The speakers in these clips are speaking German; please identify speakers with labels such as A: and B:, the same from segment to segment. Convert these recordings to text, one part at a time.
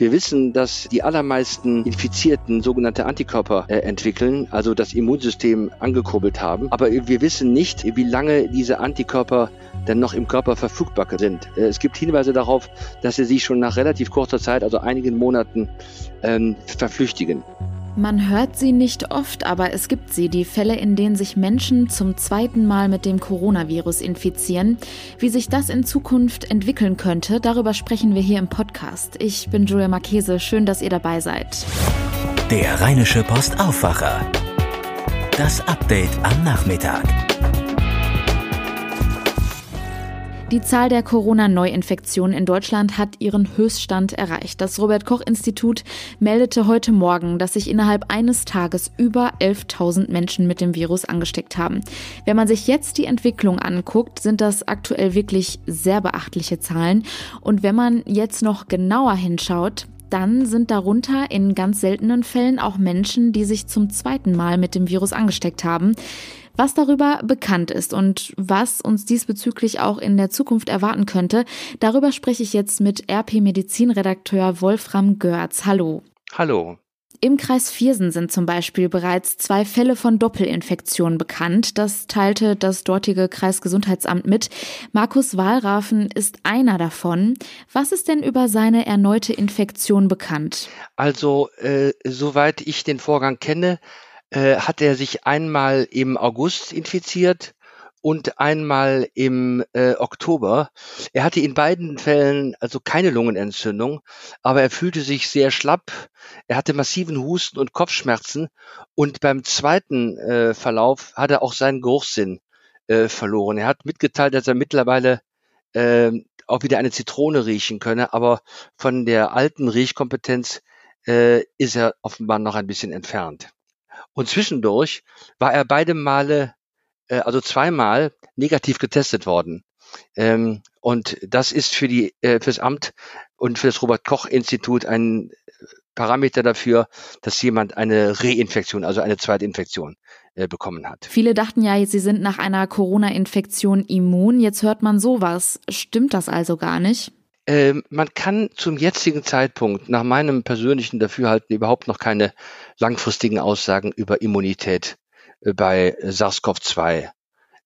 A: Wir wissen, dass die allermeisten Infizierten sogenannte Antikörper äh, entwickeln, also das Immunsystem angekurbelt haben. Aber wir wissen nicht, wie lange diese Antikörper dann noch im Körper verfügbar sind. Äh, es gibt Hinweise darauf, dass sie sich schon nach relativ kurzer Zeit, also einigen Monaten, ähm, verflüchtigen.
B: Man hört sie nicht oft, aber es gibt sie, die Fälle, in denen sich Menschen zum zweiten Mal mit dem Coronavirus infizieren. Wie sich das in Zukunft entwickeln könnte, darüber sprechen wir hier im Podcast. Ich bin Julia Marchese, schön, dass ihr dabei seid.
C: Der Rheinische Post Aufwacher. Das Update am Nachmittag.
B: Die Zahl der Corona-Neuinfektionen in Deutschland hat ihren Höchststand erreicht. Das Robert Koch Institut meldete heute Morgen, dass sich innerhalb eines Tages über 11.000 Menschen mit dem Virus angesteckt haben. Wenn man sich jetzt die Entwicklung anguckt, sind das aktuell wirklich sehr beachtliche Zahlen. Und wenn man jetzt noch genauer hinschaut, dann sind darunter in ganz seltenen Fällen auch Menschen, die sich zum zweiten Mal mit dem Virus angesteckt haben. Was darüber bekannt ist und was uns diesbezüglich auch in der Zukunft erwarten könnte, darüber spreche ich jetzt mit RP Medizin Redakteur Wolfram Görz. Hallo.
A: Hallo.
B: Im Kreis Viersen sind zum Beispiel bereits zwei Fälle von Doppelinfektionen bekannt. Das teilte das dortige Kreisgesundheitsamt mit. Markus Wahlrafen ist einer davon. Was ist denn über seine erneute Infektion bekannt?
A: Also, äh, soweit ich den Vorgang kenne, äh, hat er sich einmal im August infiziert und einmal im äh, Oktober. Er hatte in beiden Fällen also keine Lungenentzündung, aber er fühlte sich sehr schlapp. Er hatte massiven Husten und Kopfschmerzen und beim zweiten äh, Verlauf hat er auch seinen Geruchssinn äh, verloren. Er hat mitgeteilt, dass er mittlerweile äh, auch wieder eine Zitrone riechen könne, aber von der alten Riechkompetenz äh, ist er offenbar noch ein bisschen entfernt. Und zwischendurch war er beide Male, äh, also zweimal negativ getestet worden. Ähm, und das ist für die, äh, fürs Amt und für das Robert Koch Institut ein Parameter dafür, dass jemand eine Reinfektion, also eine zweite Infektion äh, bekommen hat.
B: Viele dachten ja, sie sind nach einer Corona-Infektion immun. Jetzt hört man sowas. Stimmt das also gar nicht?
A: Ähm, man kann zum jetzigen Zeitpunkt nach meinem persönlichen Dafürhalten überhaupt noch keine langfristigen Aussagen über Immunität äh, bei SARS-CoV-2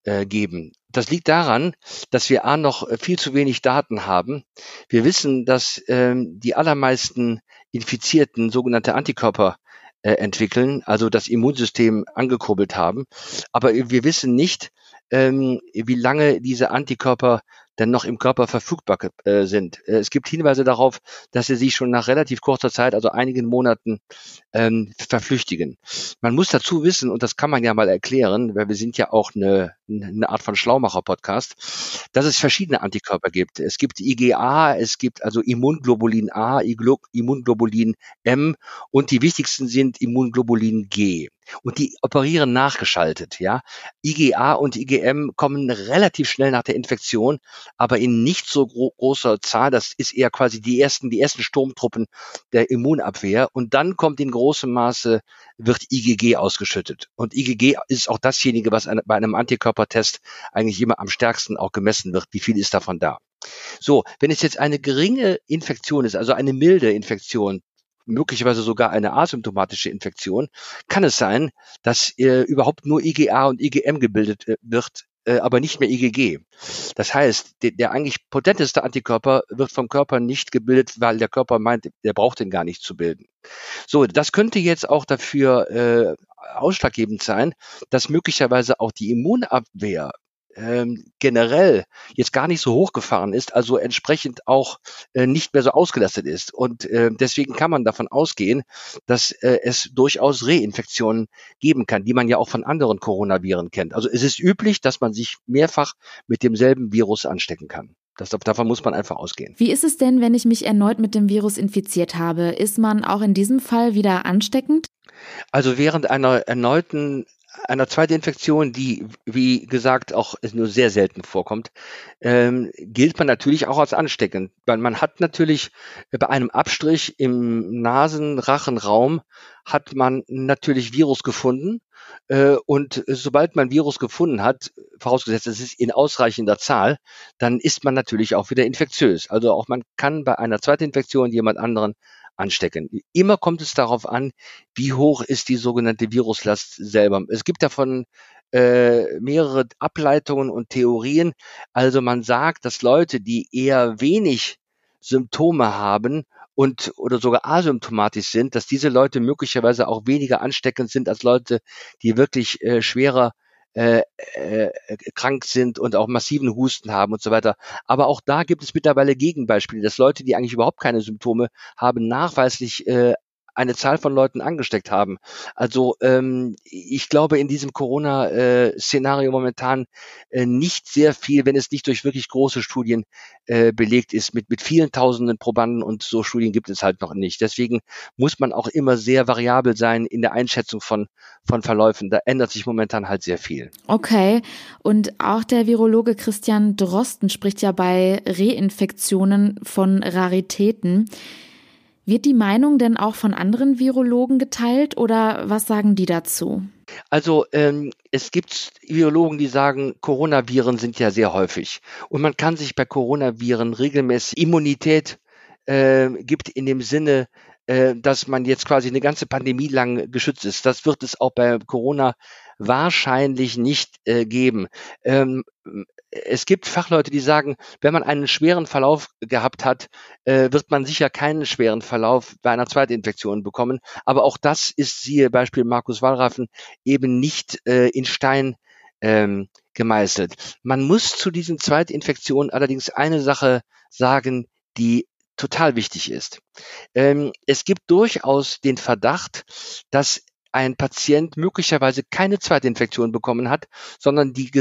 A: äh, geben. Das liegt daran, dass wir A noch viel zu wenig Daten haben. Wir wissen, dass ähm, die allermeisten Infizierten sogenannte Antikörper äh, entwickeln, also das Immunsystem angekurbelt haben. Aber wir wissen nicht, ähm, wie lange diese Antikörper dann noch im Körper verfügbar äh, sind. Äh, es gibt Hinweise darauf, dass sie sich schon nach relativ kurzer Zeit, also einigen Monaten, ähm, verflüchtigen. Man muss dazu wissen, und das kann man ja mal erklären, weil wir sind ja auch eine, eine Art von Schlaumacher-Podcast, dass es verschiedene Antikörper gibt. Es gibt IgA, es gibt also Immunglobulin A, Immunglobulin M und die wichtigsten sind Immunglobulin G und die operieren nachgeschaltet, ja. IgA und IgM kommen relativ schnell nach der Infektion, aber in nicht so gro großer Zahl. Das ist eher quasi die ersten, die ersten Sturmtruppen der Immunabwehr. Und dann kommt in großem Maße, wird IgG ausgeschüttet. Und IgG ist auch dasjenige, was bei einem Antikörpertest eigentlich immer am stärksten auch gemessen wird. Wie viel ist davon da? So, wenn es jetzt eine geringe Infektion ist, also eine milde Infektion, möglicherweise sogar eine asymptomatische Infektion, kann es sein, dass äh, überhaupt nur IgA und IgM gebildet äh, wird, äh, aber nicht mehr IgG. Das heißt, der, der eigentlich potenteste Antikörper wird vom Körper nicht gebildet, weil der Körper meint, der braucht den gar nicht zu bilden. So, das könnte jetzt auch dafür äh, ausschlaggebend sein, dass möglicherweise auch die Immunabwehr ähm, generell jetzt gar nicht so hochgefahren ist, also entsprechend auch äh, nicht mehr so ausgelastet ist. Und äh, deswegen kann man davon ausgehen, dass äh, es durchaus Reinfektionen geben kann, die man ja auch von anderen Coronaviren kennt. Also es ist üblich, dass man sich mehrfach mit demselben Virus anstecken kann. Das, davon muss man einfach ausgehen.
B: Wie ist es denn, wenn ich mich erneut mit dem Virus infiziert habe? Ist man auch in diesem Fall wieder ansteckend?
A: Also während einer erneuten einer zweiten Infektion, die, wie gesagt, auch nur sehr selten vorkommt, ähm, gilt man natürlich auch als ansteckend. Weil man hat natürlich bei einem Abstrich im Nasenrachenraum hat man natürlich Virus gefunden. Äh, und sobald man Virus gefunden hat, vorausgesetzt es ist in ausreichender Zahl, dann ist man natürlich auch wieder infektiös. Also auch man kann bei einer zweiten Infektion jemand anderen anstecken. Immer kommt es darauf an, wie hoch ist die sogenannte Viruslast selber. Es gibt davon äh, mehrere Ableitungen und Theorien. Also man sagt, dass Leute, die eher wenig Symptome haben und oder sogar asymptomatisch sind, dass diese Leute möglicherweise auch weniger ansteckend sind als Leute, die wirklich äh, schwerer äh, äh, krank sind und auch massiven Husten haben und so weiter. Aber auch da gibt es mittlerweile Gegenbeispiele, dass Leute, die eigentlich überhaupt keine Symptome haben, nachweislich äh, eine Zahl von Leuten angesteckt haben. Also ähm, ich glaube in diesem Corona-Szenario momentan äh, nicht sehr viel, wenn es nicht durch wirklich große Studien äh, belegt ist, mit, mit vielen tausenden Probanden und so Studien gibt es halt noch nicht. Deswegen muss man auch immer sehr variabel sein in der Einschätzung von, von Verläufen. Da ändert sich momentan halt sehr viel.
B: Okay. Und auch der Virologe Christian Drosten spricht ja bei Reinfektionen von Raritäten. Wird die Meinung denn auch von anderen Virologen geteilt oder was sagen die dazu?
A: Also ähm, es gibt Virologen, die sagen, Coronaviren sind ja sehr häufig und man kann sich bei Coronaviren regelmäßig Immunität äh, gibt in dem Sinne, äh, dass man jetzt quasi eine ganze Pandemie lang geschützt ist. Das wird es auch bei Corona wahrscheinlich nicht äh, geben. Ähm, es gibt Fachleute, die sagen, wenn man einen schweren Verlauf gehabt hat, äh, wird man sicher keinen schweren Verlauf bei einer Zweitinfektion bekommen. Aber auch das ist, siehe Beispiel Markus Wallraffen, eben nicht äh, in Stein ähm, gemeißelt. Man muss zu diesen Zweitinfektionen allerdings eine Sache sagen, die total wichtig ist. Ähm, es gibt durchaus den Verdacht, dass ein Patient möglicherweise keine Zweitinfektion bekommen hat, sondern die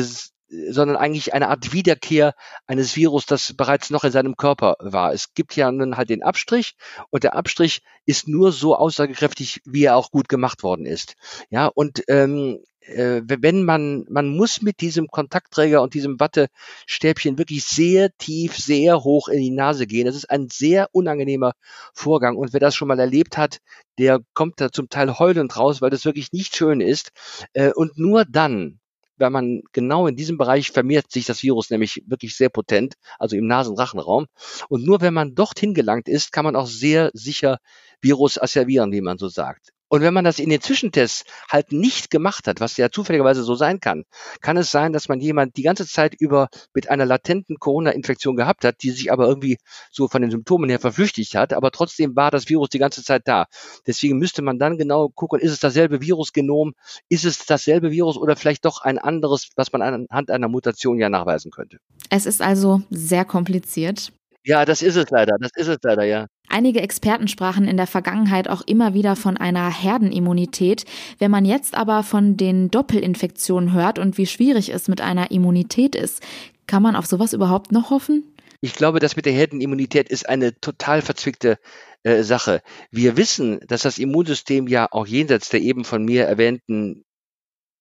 A: sondern eigentlich eine Art Wiederkehr eines Virus, das bereits noch in seinem Körper war. Es gibt ja nun halt den Abstrich und der Abstrich ist nur so aussagekräftig, wie er auch gut gemacht worden ist. Ja, und ähm, äh, wenn man, man muss mit diesem Kontaktträger und diesem Wattestäbchen wirklich sehr tief, sehr hoch in die Nase gehen. Das ist ein sehr unangenehmer Vorgang. Und wer das schon mal erlebt hat, der kommt da zum Teil heulend raus, weil das wirklich nicht schön ist. Äh, und nur dann, wenn man genau in diesem Bereich vermehrt sich das Virus nämlich wirklich sehr potent, also im Nasenrachenraum. Und nur wenn man dorthin gelangt ist, kann man auch sehr sicher Virus asservieren, wie man so sagt. Und wenn man das in den Zwischentests halt nicht gemacht hat, was ja zufälligerweise so sein kann, kann es sein, dass man jemand die ganze Zeit über mit einer latenten Corona-Infektion gehabt hat, die sich aber irgendwie so von den Symptomen her verflüchtigt hat, aber trotzdem war das Virus die ganze Zeit da. Deswegen müsste man dann genau gucken, ist es dasselbe Virusgenom, ist es dasselbe Virus oder vielleicht doch ein anderes, was man anhand einer Mutation ja nachweisen könnte.
B: Es ist also sehr kompliziert.
A: Ja, das ist es leider. Das ist es leider, ja.
B: Einige Experten sprachen in der Vergangenheit auch immer wieder von einer Herdenimmunität. Wenn man jetzt aber von den Doppelinfektionen hört und wie schwierig es mit einer Immunität ist, kann man auf sowas überhaupt noch hoffen?
A: Ich glaube, das mit der Herdenimmunität ist eine total verzwickte äh, Sache. Wir wissen, dass das Immunsystem ja auch jenseits der eben von mir erwähnten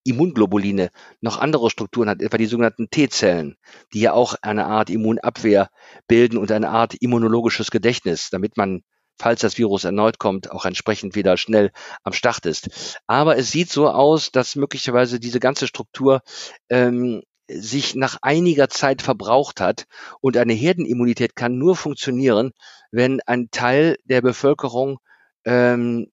A: Immunglobuline noch andere Strukturen hat, etwa die sogenannten T-Zellen, die ja auch eine Art Immunabwehr bilden und eine Art immunologisches Gedächtnis, damit man falls das Virus erneut kommt, auch entsprechend wieder schnell am Start ist. Aber es sieht so aus, dass möglicherweise diese ganze Struktur ähm, sich nach einiger Zeit verbraucht hat und eine Herdenimmunität kann nur funktionieren, wenn ein Teil der Bevölkerung ähm,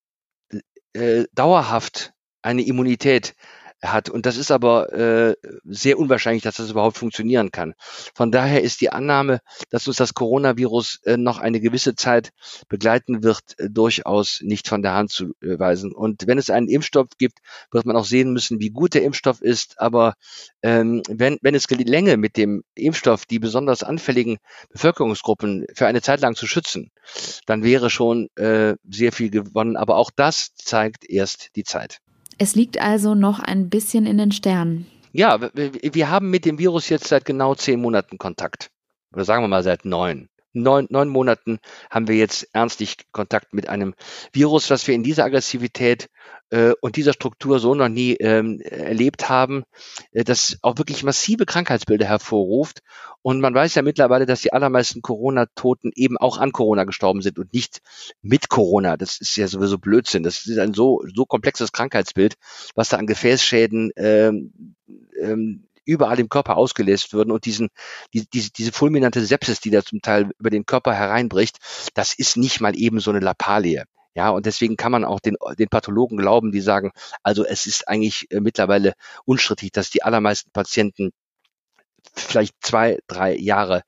A: äh, dauerhaft eine Immunität hat. Und das ist aber äh, sehr unwahrscheinlich, dass das überhaupt funktionieren kann. Von daher ist die Annahme, dass uns das Coronavirus äh, noch eine gewisse Zeit begleiten wird, äh, durchaus nicht von der Hand zu äh, weisen. Und wenn es einen Impfstoff gibt, wird man auch sehen müssen, wie gut der Impfstoff ist. Aber ähm, wenn, wenn es gelänge, mit dem Impfstoff die besonders anfälligen Bevölkerungsgruppen für eine Zeit lang zu schützen, dann wäre schon äh, sehr viel gewonnen. Aber auch das zeigt erst die Zeit.
B: Es liegt also noch ein bisschen in den Sternen.
A: Ja, wir haben mit dem Virus jetzt seit genau zehn Monaten Kontakt. Oder sagen wir mal seit neun. Neun, neun Monaten haben wir jetzt ernstlich Kontakt mit einem Virus, was wir in dieser Aggressivität äh, und dieser Struktur so noch nie ähm, erlebt haben, äh, das auch wirklich massive Krankheitsbilder hervorruft. Und man weiß ja mittlerweile, dass die allermeisten Corona-Toten eben auch an Corona gestorben sind und nicht mit Corona. Das ist ja sowieso Blödsinn. Das ist ein so, so komplexes Krankheitsbild, was da an Gefäßschäden ähm, ähm, überall im Körper ausgelöst würden und diesen, die, diese, diese fulminante Sepsis, die da zum Teil über den Körper hereinbricht, das ist nicht mal eben so eine Lappalie. Ja, und deswegen kann man auch den, den Pathologen glauben, die sagen, also es ist eigentlich äh, mittlerweile unstrittig, dass die allermeisten Patienten vielleicht zwei, drei Jahre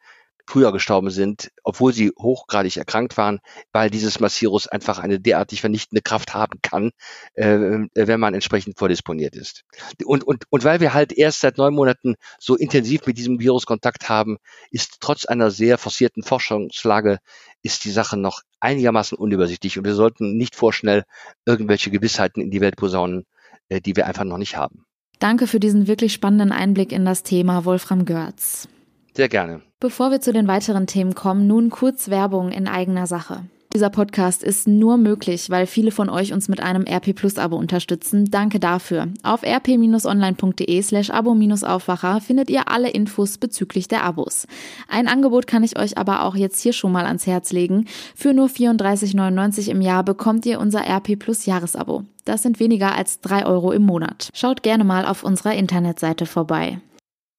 A: früher gestorben sind, obwohl sie hochgradig erkrankt waren, weil dieses Massirus einfach eine derartig vernichtende Kraft haben kann, äh, wenn man entsprechend vordisponiert ist. Und, und, und weil wir halt erst seit neun Monaten so intensiv mit diesem Virus Kontakt haben, ist trotz einer sehr forcierten Forschungslage, ist die Sache noch einigermaßen unübersichtlich und wir sollten nicht vorschnell irgendwelche Gewissheiten in die Welt posaunen, äh, die wir einfach noch nicht haben.
B: Danke für diesen wirklich spannenden Einblick in das Thema, Wolfram Görz.
A: Sehr gerne.
B: Bevor wir zu den weiteren Themen kommen, nun kurz Werbung in eigener Sache. Dieser Podcast ist nur möglich, weil viele von euch uns mit einem RP Plus Abo unterstützen. Danke dafür. Auf rp-online.de slash abo-aufwacher findet ihr alle Infos bezüglich der Abos. Ein Angebot kann ich euch aber auch jetzt hier schon mal ans Herz legen. Für nur 34,99 im Jahr bekommt ihr unser RP Plus Jahresabo. Das sind weniger als drei Euro im Monat. Schaut gerne mal auf unserer Internetseite vorbei.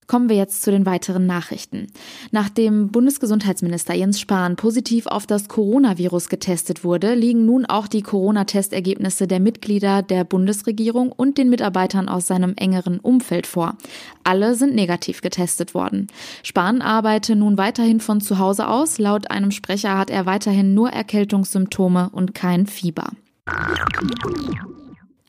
B: Kommen wir jetzt zu den weiteren Nachrichten. Nachdem Bundesgesundheitsminister Jens Spahn positiv auf das Coronavirus getestet wurde, liegen nun auch die Corona-Testergebnisse der Mitglieder der Bundesregierung und den Mitarbeitern aus seinem engeren Umfeld vor. Alle sind negativ getestet worden. Spahn arbeite nun weiterhin von zu Hause aus. Laut einem Sprecher hat er weiterhin nur Erkältungssymptome und kein Fieber.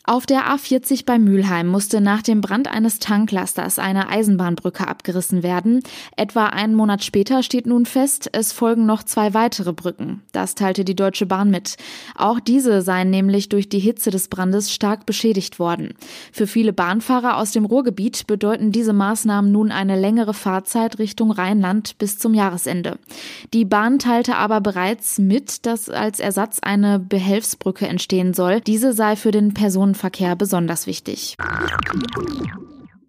B: Auf der A40 bei Mülheim musste nach dem Brand eines Tanklasters eine Eisenbahnbrücke abgerissen werden. Etwa einen Monat später steht nun fest, es folgen noch zwei weitere Brücken. Das teilte die Deutsche Bahn mit. Auch diese seien nämlich durch die Hitze des Brandes stark beschädigt worden. Für viele Bahnfahrer aus dem Ruhrgebiet bedeuten diese Maßnahmen nun eine längere Fahrzeit Richtung Rheinland bis zum Jahresende. Die Bahn teilte aber bereits mit, dass als Ersatz eine Behelfsbrücke entstehen soll. Diese sei für den Personen Personenverkehr besonders wichtig.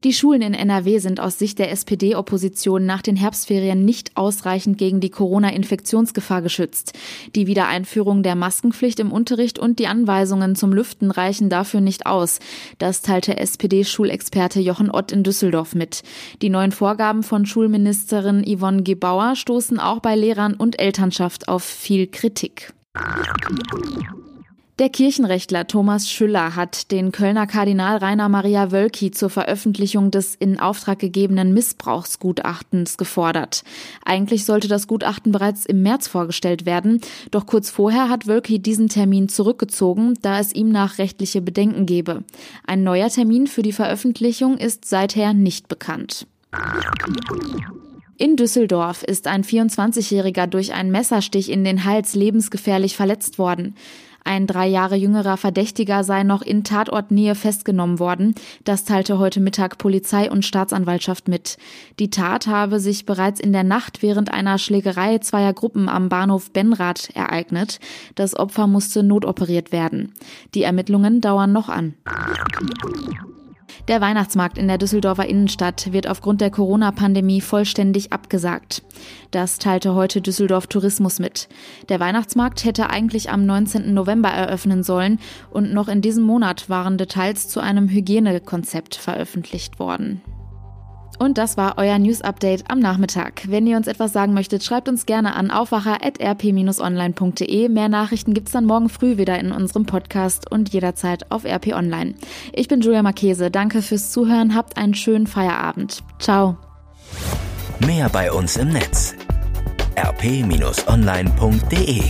B: Die Schulen in NRW sind aus Sicht der SPD-Opposition nach den Herbstferien nicht ausreichend gegen die Corona-Infektionsgefahr geschützt. Die Wiedereinführung der Maskenpflicht im Unterricht und die Anweisungen zum Lüften reichen dafür nicht aus. Das teilte SPD-Schulexperte Jochen Ott in Düsseldorf mit. Die neuen Vorgaben von Schulministerin Yvonne Gebauer stoßen auch bei Lehrern und Elternschaft auf viel Kritik. Der Kirchenrechtler Thomas Schüller hat den Kölner Kardinal Rainer Maria Wölki zur Veröffentlichung des in Auftrag gegebenen Missbrauchsgutachtens gefordert. Eigentlich sollte das Gutachten bereits im März vorgestellt werden, doch kurz vorher hat Wölki diesen Termin zurückgezogen, da es ihm nach rechtliche Bedenken gebe. Ein neuer Termin für die Veröffentlichung ist seither nicht bekannt. In Düsseldorf ist ein 24-Jähriger durch einen Messerstich in den Hals lebensgefährlich verletzt worden. Ein drei Jahre jüngerer Verdächtiger sei noch in Tatortnähe festgenommen worden. Das teilte heute Mittag Polizei und Staatsanwaltschaft mit. Die Tat habe sich bereits in der Nacht während einer Schlägerei zweier Gruppen am Bahnhof Benrath ereignet. Das Opfer musste notoperiert werden. Die Ermittlungen dauern noch an. Der Weihnachtsmarkt in der Düsseldorfer Innenstadt wird aufgrund der Corona-Pandemie vollständig abgesagt. Das teilte heute Düsseldorf Tourismus mit. Der Weihnachtsmarkt hätte eigentlich am 19. November eröffnen sollen und noch in diesem Monat waren Details zu einem Hygienekonzept veröffentlicht worden. Und das war euer News Update am Nachmittag. Wenn ihr uns etwas sagen möchtet, schreibt uns gerne an aufwacher.rp-online.de. Mehr Nachrichten gibt's dann morgen früh wieder in unserem Podcast und jederzeit auf RP Online. Ich bin Julia Marchese. Danke fürs Zuhören. Habt einen schönen Feierabend. Ciao.
C: Mehr bei uns im Netz rp-online.de